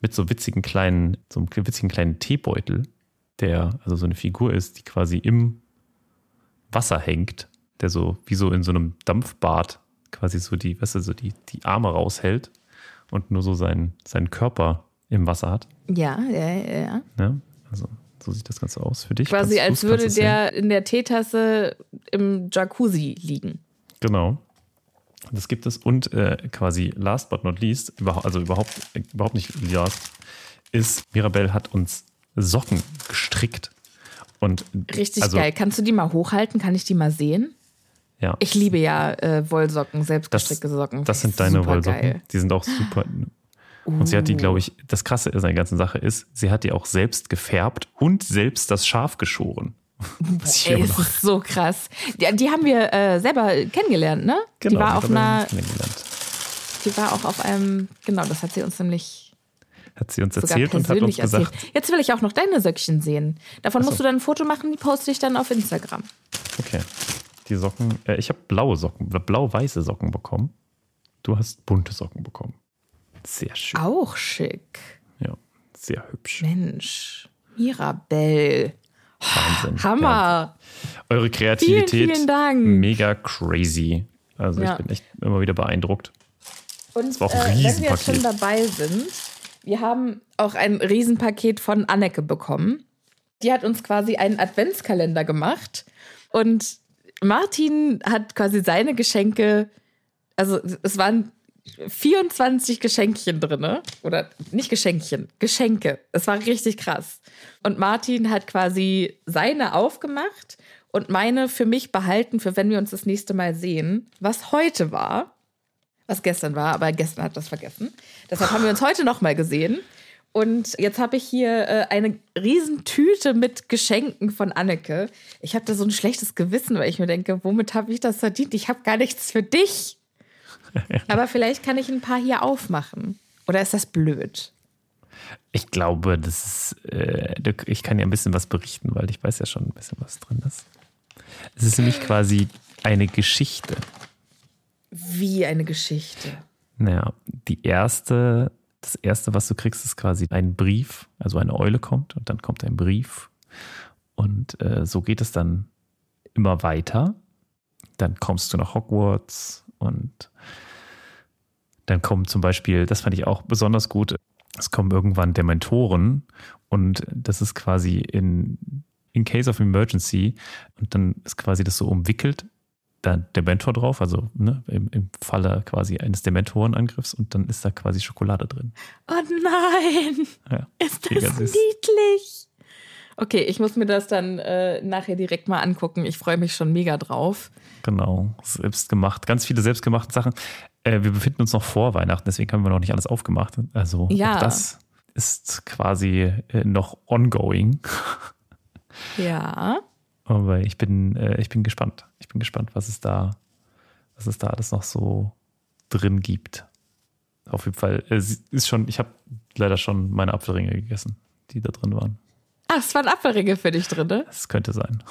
mit so witzigen kleinen, so einem witzigen kleinen Teebeutel, der also so eine Figur ist, die quasi im Wasser hängt, der so wie so in so einem Dampfbad quasi so die, weißt du, so die, die Arme raushält und nur so seinen, seinen Körper im Wasser hat. Ja, ja, ja. ja. Also so sieht das Ganze aus für dich. Quasi Kannst als würde du's sehen? der in der Teetasse im Jacuzzi liegen. Genau. Das gibt es. Und äh, quasi last but not least, also überhaupt, äh, überhaupt nicht last, ist, Mirabelle hat uns Socken gestrickt. Und Richtig also, geil. Kannst du die mal hochhalten? Kann ich die mal sehen? Ja, Ich liebe ja äh, Wollsocken, selbstgestrickte Socken. das sind deine Wollsocken. geil. Die sind auch super. Und sie hat die, glaube ich, das Krasse an der ganzen Sache ist, sie hat die auch selbst gefärbt und selbst das Schaf geschoren. Was Ey, das ist so krass. Die, die haben wir äh, selber kennengelernt, ne? die Genau, war die auf haben wir einer, die war auch auf einem, genau, das hat sie uns nämlich Hat sie uns erzählt und hat uns gesagt, erzählt. Jetzt will ich auch noch deine Söckchen sehen. Davon so. musst du dann ein Foto machen, die poste ich dann auf Instagram. okay, die Socken, äh, ich habe blaue Socken, blau-weiße Socken bekommen. Du hast bunte Socken bekommen. Sehr schön. Auch schick. Ja, sehr hübsch. Mensch, Mirabelle. Wahnsinn. Hammer. Ja. Eure Kreativität, Vielen, vielen Dank. mega crazy. Also Ja. ich bin echt immer wieder beeindruckt. Und war auch ein äh, wenn wir jetzt schon dabei sind, wir haben auch ein Riesenpaket von Anneke bekommen. Die hat uns quasi einen Adventskalender gemacht und Martin hat quasi seine Geschenke, also es waren 24 Geschenkchen drin, oder nicht Geschenkchen, Geschenke. Es war richtig krass. Und Martin hat quasi seine aufgemacht und meine für mich behalten, für wenn wir uns das nächste Mal sehen, was heute war was gestern war, aber gestern hat das vergessen. Deshalb haben wir uns heute noch mal gesehen. Und jetzt habe ich hier äh, eine Riesentüte mit Geschenken von Anneke. Ich habe da so ein schlechtes Gewissen, weil ich mir denke, womit habe ich das verdient? Ich habe gar nichts für dich. Aber vielleicht kann ich ein paar hier aufmachen. Oder ist das blöd? Ich glaube, das ist, äh, ich kann ja ein bisschen was berichten, weil ich weiß ja schon ein bisschen, was drin ist. Es ist nämlich quasi eine Geschichte. Wie eine Geschichte. Naja, die erste, das erste, was du kriegst, ist quasi ein Brief. Also eine Eule kommt und dann kommt ein Brief. Und äh, so geht es dann immer weiter. Dann kommst du nach Hogwarts und dann kommen zum Beispiel, das fand ich auch besonders gut, es kommen irgendwann Dementoren und das ist quasi in, in case of emergency und dann ist quasi das so umwickelt, da Dementor drauf, also ne, im, im Falle quasi eines Dementorenangriffs und dann ist da quasi Schokolade drin. Oh nein! Ja, Ist das süß. niedlich? Okay, ich muss mir das dann äh, nachher direkt mal angucken. Ich freue mich schon mega drauf. Genau, selbst gemacht. Ganz viele selbstgemachte Sachen. Äh, wir befinden uns noch vor Weihnachten, deswegen haben wir noch nicht alles aufgemacht. Also Ja. auch das ist quasi äh, noch ongoing. Ja. Aber ich bin, äh, ich bin gespannt. Ich bin gespannt, was es da, was es da alles noch so drin gibt. Auf jeden Fall. äh, Es ist schon, ich habe leider schon meine Apfelringe gegessen, die da drin waren. Ach, es waren Apfelringe für dich drin. ne? Das könnte sein.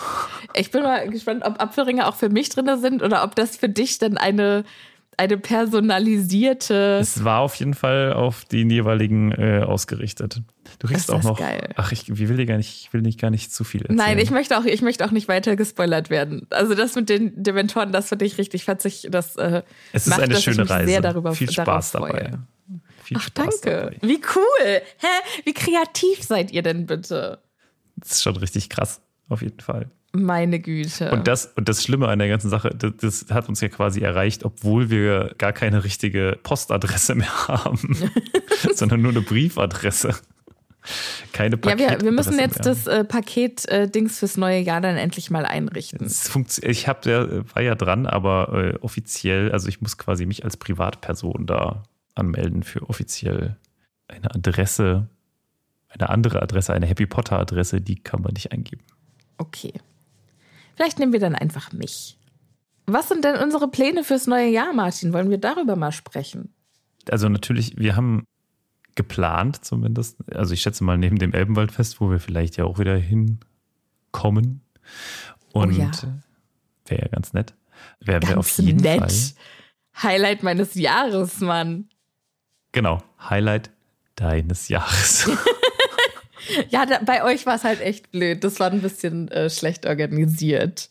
Ich bin mal gespannt, ob Apfelringe auch für mich drin sind oder ob das für dich dann eine, eine personalisierte. Es war auf jeden Fall auf die jeweiligen äh, ausgerichtet. Du kriegst auch noch. geil. Ach, ich will dir gar nicht, ich will nicht gar nicht zu viel erzählen. Nein, ich möchte auch, ich möchte auch nicht weiter gespoilert werden. Also das mit den Dementoren, das finde ich richtig fetzig. Das äh, Es ist macht, eine ich schöne mich Reise. Sehr darüber, viel Spaß dabei. Viel Ach, Spaß danke. dabei. Wie cool. Hä? Wie kreativ seid ihr denn bitte? Das ist schon richtig krass, auf jeden Fall. Meine Güte. Und das, und das Schlimme an der ganzen Sache, das, das hat uns ja quasi erreicht, obwohl wir gar keine richtige Postadresse mehr haben, sondern nur eine Briefadresse. Keine ja, Paketadresse wir, wir müssen jetzt mehr. das äh, Paket-Dings fürs neue Jahr dann endlich mal einrichten. Ich hab ja, war ja dran, aber äh, offiziell, also ich muss quasi mich als Privatperson da anmelden für offiziell eine Adresse, eine andere Adresse, eine Happy Potter Adresse, die kann man nicht eingeben. Okay. Vielleicht nehmen wir dann einfach mich. Was sind denn unsere Pläne fürs neue Jahr, Martin? Wollen wir darüber mal sprechen? Also natürlich, wir haben geplant zumindest, also ich schätze mal neben dem Elbenwaldfest, wo wir vielleicht ja auch wieder hinkommen. Und Oh ja. wäre ja ganz nett. Werden wir Ganz auf jeden nett. Fall. Highlight meines Jahres, Mann. Genau, Highlight deines Jahres. Ja, da, bei euch war es halt echt blöd. Das war ein bisschen äh, schlecht organisiert.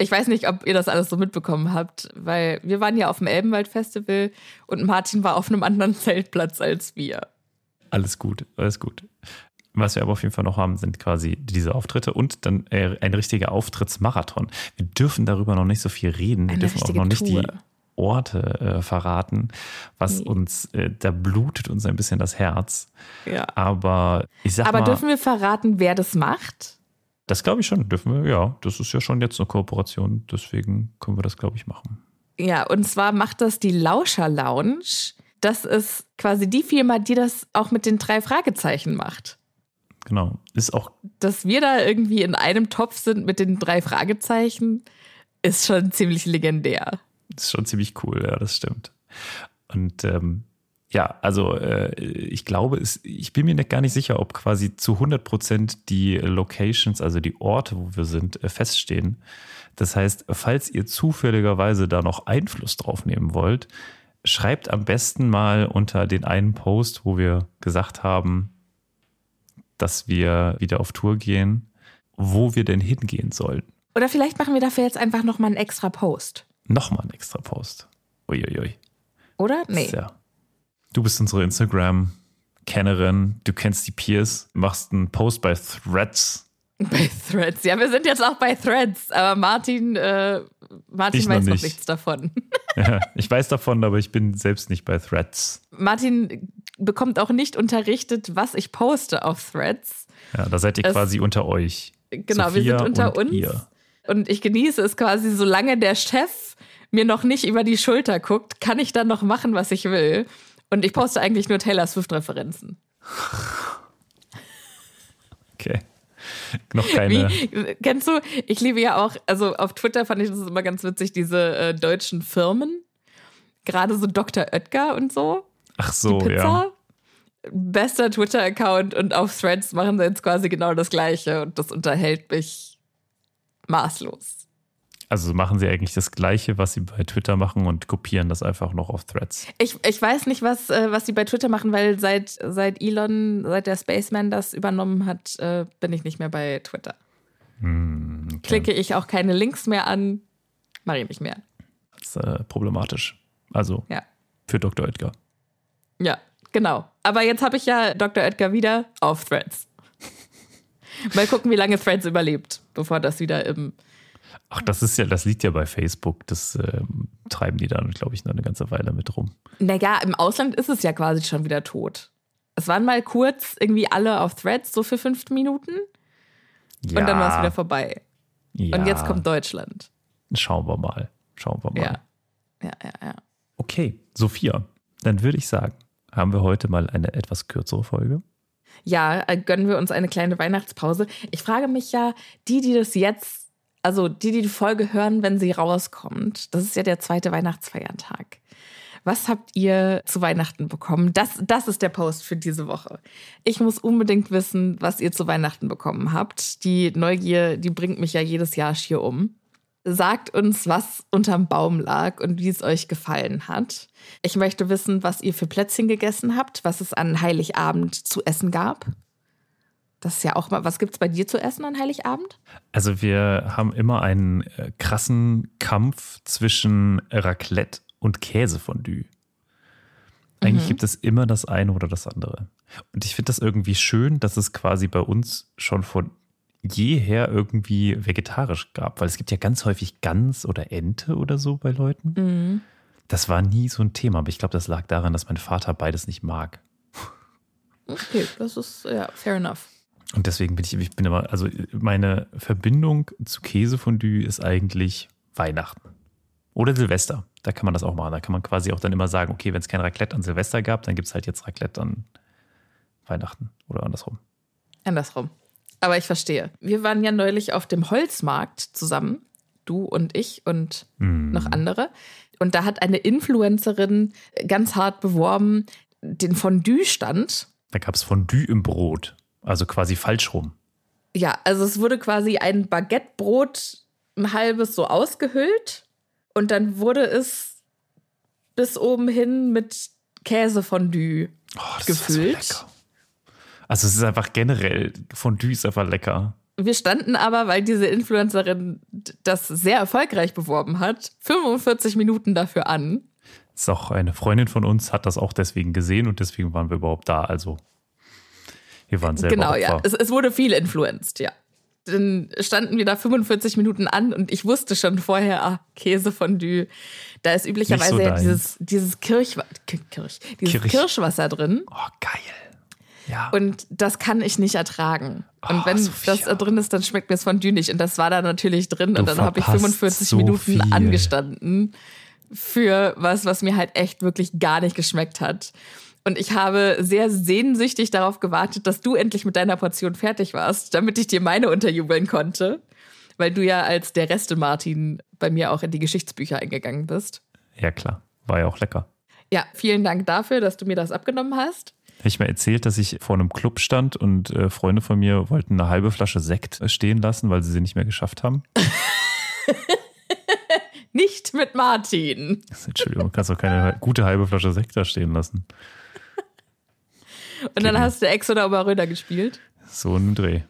Ich weiß nicht, ob ihr das alles so mitbekommen habt, weil wir waren ja auf dem Elbenwald-Festival und Martin war auf einem anderen Zeltplatz als wir. Alles gut, alles gut. Was wir aber auf jeden Fall noch haben, sind quasi diese Auftritte und dann äh, ein richtiger Auftrittsmarathon. Wir dürfen darüber noch nicht so viel reden. Wir Eine dürfen auch noch nicht Tour. die Orte äh, verraten, was uns, äh, da blutet uns ein bisschen das Herz. Ja. Aber ich sag Aber mal, dürfen wir verraten, wer das macht? das glaube ich schon, dürfen wir, ja. Das ist ja schon jetzt eine Kooperation, deswegen können wir das, glaube ich, machen. Ja, und zwar macht das die Lauscher Lounge. das ist quasi die Firma, die das auch mit den drei Fragezeichen macht. Genau. Ist auch. Dass wir da irgendwie in einem Topf sind mit den drei Fragezeichen, ist schon ziemlich legendär. Ist schon ziemlich cool, ja, das stimmt. Und ähm, ja, also äh, ich glaube, es, ich bin mir nicht gar nicht sicher, ob quasi zu 100 Prozent die Locations, also die Orte, wo wir sind, äh, feststehen. Das heißt, falls ihr zufälligerweise da noch Einfluss drauf nehmen wollt, schreibt am besten mal unter den einen Post, wo wir gesagt haben, dass wir wieder auf Tour gehen, wo wir denn hingehen sollen. Oder vielleicht machen wir dafür jetzt einfach nochmal einen extra Post. Nochmal einen extra Post. Uiuiui. Oder? Nee. Ja. Du bist unsere Instagram-Kennerin, du kennst die Peers, machst einen Post bei Threads. Bei Threads, ja, wir sind jetzt auch bei Threads, aber Martin, äh, Martin Ich weiß noch nicht. nichts davon. Ja, ich weiß davon, aber ich bin selbst nicht bei Threads. Martin bekommt auch nicht unterrichtet, was ich poste auf Threads. Ja, da seid ihr Es- quasi unter euch. Genau, Sophia wir sind unter uns. Ihr. Und ich genieße es quasi, solange der Chef mir noch nicht über die Schulter guckt, kann ich dann noch machen, was ich will. Und ich poste eigentlich nur Taylor Swift-Referenzen. Okay. Noch keine. Wie, kennst du, ich liebe ja auch, also auf Twitter fand ich das immer ganz witzig, diese äh, deutschen Firmen. Gerade so Dr. Oetker und so. Ach so, Pizza. ja. Bester Twitter-Account und auf Threads machen sie jetzt quasi genau das Gleiche und das unterhält mich maßlos. Also machen sie eigentlich das Gleiche, was sie bei Twitter machen und kopieren das einfach noch auf Threads. Ich, ich weiß nicht, was, äh, was sie bei Twitter machen, weil seit, seit Elon, seit der Spaceman das übernommen hat, äh, bin ich nicht mehr bei Twitter. Hm, okay. Klicke ich auch keine Links mehr an, mache ich nicht mehr. Das ist äh, problematisch. Also Ja. für Dr. Oetker. Ja, genau. Aber jetzt habe ich ja Dr. Oetker wieder auf Threads. Mal gucken, wie lange Threads überlebt, bevor das wieder im. Ach, das ist ja, das liegt ja bei Facebook. Das ähm, treiben die dann, glaube ich, noch eine ganze Weile mit rum. Naja, im Ausland ist es ja quasi schon wieder tot. Es waren mal kurz irgendwie alle auf Threads, so für fünf Minuten. Ja, Und dann war es wieder vorbei. ja. Und jetzt kommt Deutschland. Schauen wir mal. Schauen wir mal. Ja. Ja, ja, ja. Okay, Sophia, dann würde ich sagen, haben wir heute mal eine etwas kürzere Folge. Ja, äh, gönnen wir uns eine kleine Weihnachtspause. Ich frage mich ja, die, die das jetzt, also die, die die Folge hören, wenn sie rauskommt, das ist ja der zweite Weihnachtsfeiertag. Was habt ihr zu Weihnachten bekommen? Das, das ist der Post für diese Woche. Ich muss unbedingt wissen, was ihr zu Weihnachten bekommen habt. Die Neugier, die bringt mich ja jedes Jahr schier um. Sagt uns, was unterm Baum lag und wie es euch gefallen hat. Ich möchte wissen, was ihr für Plätzchen gegessen habt, was es an Heiligabend zu essen gab. Das ist ja auch mal, was gibt's bei dir zu essen an Heiligabend? Also wir haben immer einen äh, krassen Kampf zwischen Raclette und Käsefondue. Eigentlich Mhm. gibt es immer das eine oder das andere. Und ich finde das irgendwie schön, dass es quasi bei uns schon von jeher irgendwie vegetarisch gab, weil es gibt ja ganz häufig Gans oder Ente oder so bei Leuten. Mhm. Das war nie so ein Thema, aber ich glaube, das lag daran, dass mein Vater beides nicht mag. Okay, das ist ja fair enough. Und deswegen bin ich, ich bin immer, also meine Verbindung zu Käsefondue ist eigentlich Weihnachten. Oder Silvester. Da kann man das auch machen. Da kann man quasi auch dann immer sagen, okay, wenn es kein Raclette an Silvester gab, dann gibt es halt jetzt Raclette an Weihnachten oder andersrum. Andersrum. Aber ich verstehe. Wir waren ja neulich auf dem Holzmarkt zusammen, du und ich und noch andere. Und da hat eine Influencerin ganz hart beworben, den Fondue-Stand. Da gab es Fondue im Brot. Also quasi falsch rum. Ja, also es wurde quasi ein Baguettebrot, ein halbes so ausgehöhlt und dann wurde es bis oben hin mit Käsefondue Oh, das ist gefüllt. so lecker. Also es ist einfach generell, Fondue ist einfach lecker. Wir standen aber, weil diese Influencerin das sehr erfolgreich beworben hat, 45 Minuten dafür an. Ist auch eine Freundin von uns, hat das auch deswegen gesehen und deswegen waren wir überhaupt da. Also wir waren selber genau, Opfer. ja. Es, es wurde viel influenced, ja. Dann standen wir da 45 Minuten an und ich wusste schon vorher, ah, Käsefondue. Da ist üblicherweise so ja dieses, dieses, Kirchwa Ki- Kirch, dieses Kirch. Kirschwasser drin. Oh, geil. Ja. Und das kann ich nicht ertragen. Und Oh, wenn Sophia. das da drin ist, dann schmeckt mir das Fondue nicht. Und das war da natürlich drin. Du und dann habe ich verpasst 45 so Minuten viel. angestanden, für was, was mir halt echt wirklich gar nicht geschmeckt hat. Und ich habe sehr sehnsüchtig darauf gewartet, dass du endlich mit deiner Portion fertig warst, damit ich dir meine unterjubeln konnte. Weil du ja als der Reste Martin bei mir auch in die Geschichtsbücher eingegangen bist. Ja, klar. War ja auch lecker. Ja, vielen Dank dafür, dass du mir das abgenommen hast. Habe ich mir erzählt, dass ich vor einem Club stand und äh, Freunde von mir wollten eine halbe Flasche Sekt stehen lassen, weil sie sie nicht mehr geschafft haben? nicht mit Martin. Entschuldigung, kannst doch keine gute halbe Flasche Sekt da stehen lassen. Und dann hast du Ex oder Oberröder gespielt? So ein Dreh.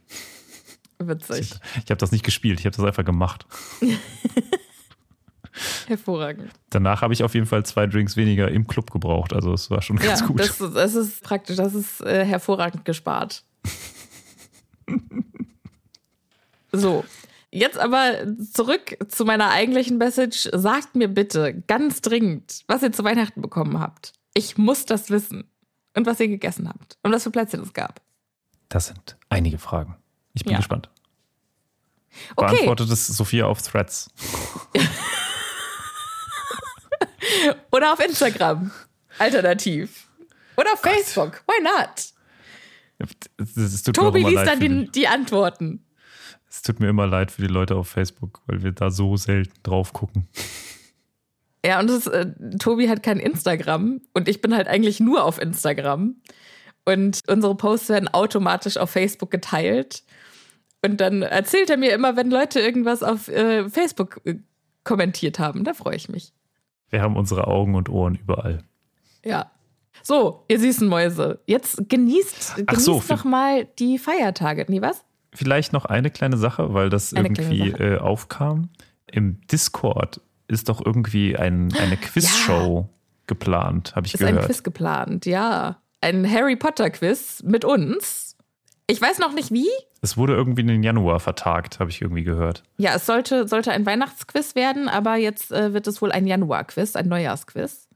Witzig. Ich habe das nicht gespielt, ich habe das einfach gemacht. Hervorragend. Danach habe ich auf jeden Fall zwei Drinks weniger im Club gebraucht. Also es war schon ganz ja, gut. Das, das ist praktisch, das ist äh, hervorragend gespart. so. Jetzt aber zurück zu meiner eigentlichen Message. Sagt mir bitte ganz dringend, was ihr zu Weihnachten bekommen habt. Ich muss das wissen. Und was ihr gegessen habt. Und was für Plätzchen es gab. Das sind einige Fragen. Ich bin Ja. gespannt. Okay. Beantwortet es Sophia auf Threads. Oder auf Instagram. Alternativ. Oder auf Facebook. Why not? Tobi liest dann die, die, Antworten. es tut mir immer leid für die Leute auf Facebook, weil wir da so selten drauf gucken. Ja, und das, äh, Tobi hat kein Instagram und ich bin halt eigentlich nur auf Instagram. Und unsere Posts werden automatisch auf Facebook geteilt. Und dann erzählt er mir immer, wenn Leute irgendwas auf äh, Facebook äh, kommentiert haben. Da freue ich mich. Wir haben unsere Augen und Ohren überall. Ja. So, ihr süßen Mäuse. Jetzt genießt, genießt so, doch mal die Feiertage. Nee, was? Vielleicht noch eine kleine Sache, weil das Eine irgendwie äh, aufkam. Im Discord ist doch irgendwie ein, eine Quizshow geplant, habe ich Ist ein gehört. Quiz geplant, ja. Ein Harry Potter Quiz mit uns. Ich weiß noch nicht wie. Es wurde irgendwie in den Januar vertagt, habe ich irgendwie gehört. Ja, es sollte, sollte ein Weihnachtsquiz werden, aber jetzt äh, wird es wohl ein Januar-Quiz, ein Neujahrsquiz.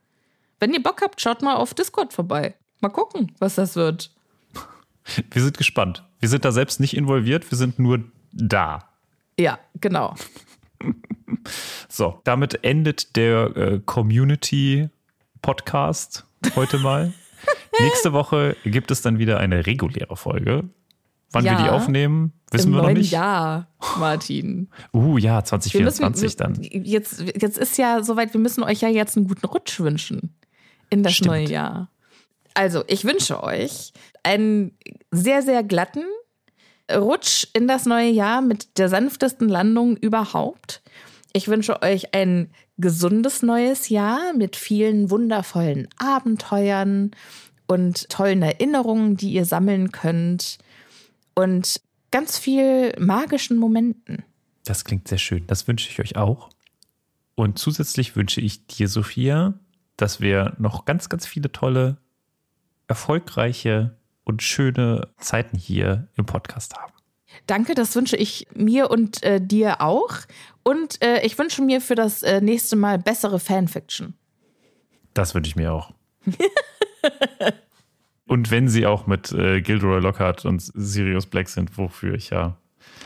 Wenn ihr Bock habt, schaut mal auf Discord vorbei. Mal gucken, was das wird. Wir sind gespannt. Wir sind da selbst nicht involviert, wir sind nur da. Ja, genau. So, damit endet der äh, Community-Podcast heute mal. Nächste Woche gibt es dann wieder eine reguläre Folge. Wann wir Ja. die aufnehmen, wissen wir noch nicht. Jahr, Martin. Uh, ja, Wir 2024 müssen, dann. Jetzt, jetzt ist ja soweit, wir müssen euch ja jetzt einen guten Rutsch wünschen in das Stimmt. neue Jahr. Also, ich wünsche euch einen sehr, sehr glatten Rutsch in das neue Jahr mit der sanftesten Landung überhaupt. Ich wünsche euch ein gesundes neues Jahr mit vielen wundervollen Abenteuern und tollen Erinnerungen, die ihr sammeln könnt und ganz viel magischen Momenten. Das klingt sehr schön. Das wünsche ich euch auch. Und zusätzlich wünsche ich dir, Sophia, dass wir noch ganz, ganz viele tolle, erfolgreiche und schöne Zeiten hier im Podcast haben. Danke, das wünsche ich mir und äh, dir auch. Und äh, ich wünsche mir für das äh, nächste Mal bessere Fanfiction. Das wünsche ich mir auch. und wenn sie auch mit äh, Gilderoy Lockhart und Sirius Black sind, wofür ich ja.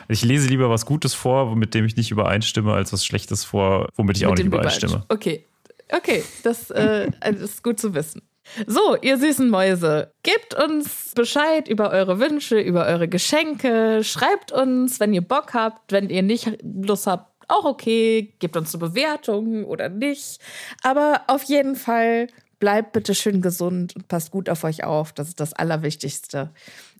Ich lese lieber was Gutes vor, mit dem ich nicht übereinstimme, als was Schlechtes vor, womit ich auch Mit nicht dem übereinstimme. Okay, okay, das äh, das ist gut zu wissen. So, ihr süßen Mäuse, gebt uns Bescheid über eure Wünsche, über eure Geschenke. Schreibt uns, wenn ihr Bock habt, wenn ihr nicht Lust habt, auch okay. Gebt uns eine Bewertung oder nicht. Aber auf jeden Fall bleibt bitte schön gesund und passt gut auf euch auf. Das ist das Allerwichtigste.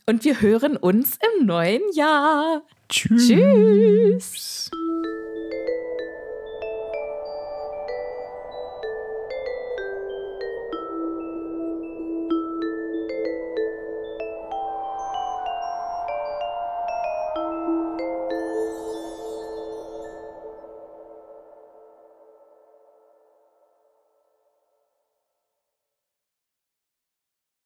Und wir hören uns im neuen Jahr. Tschüss. Tschüss.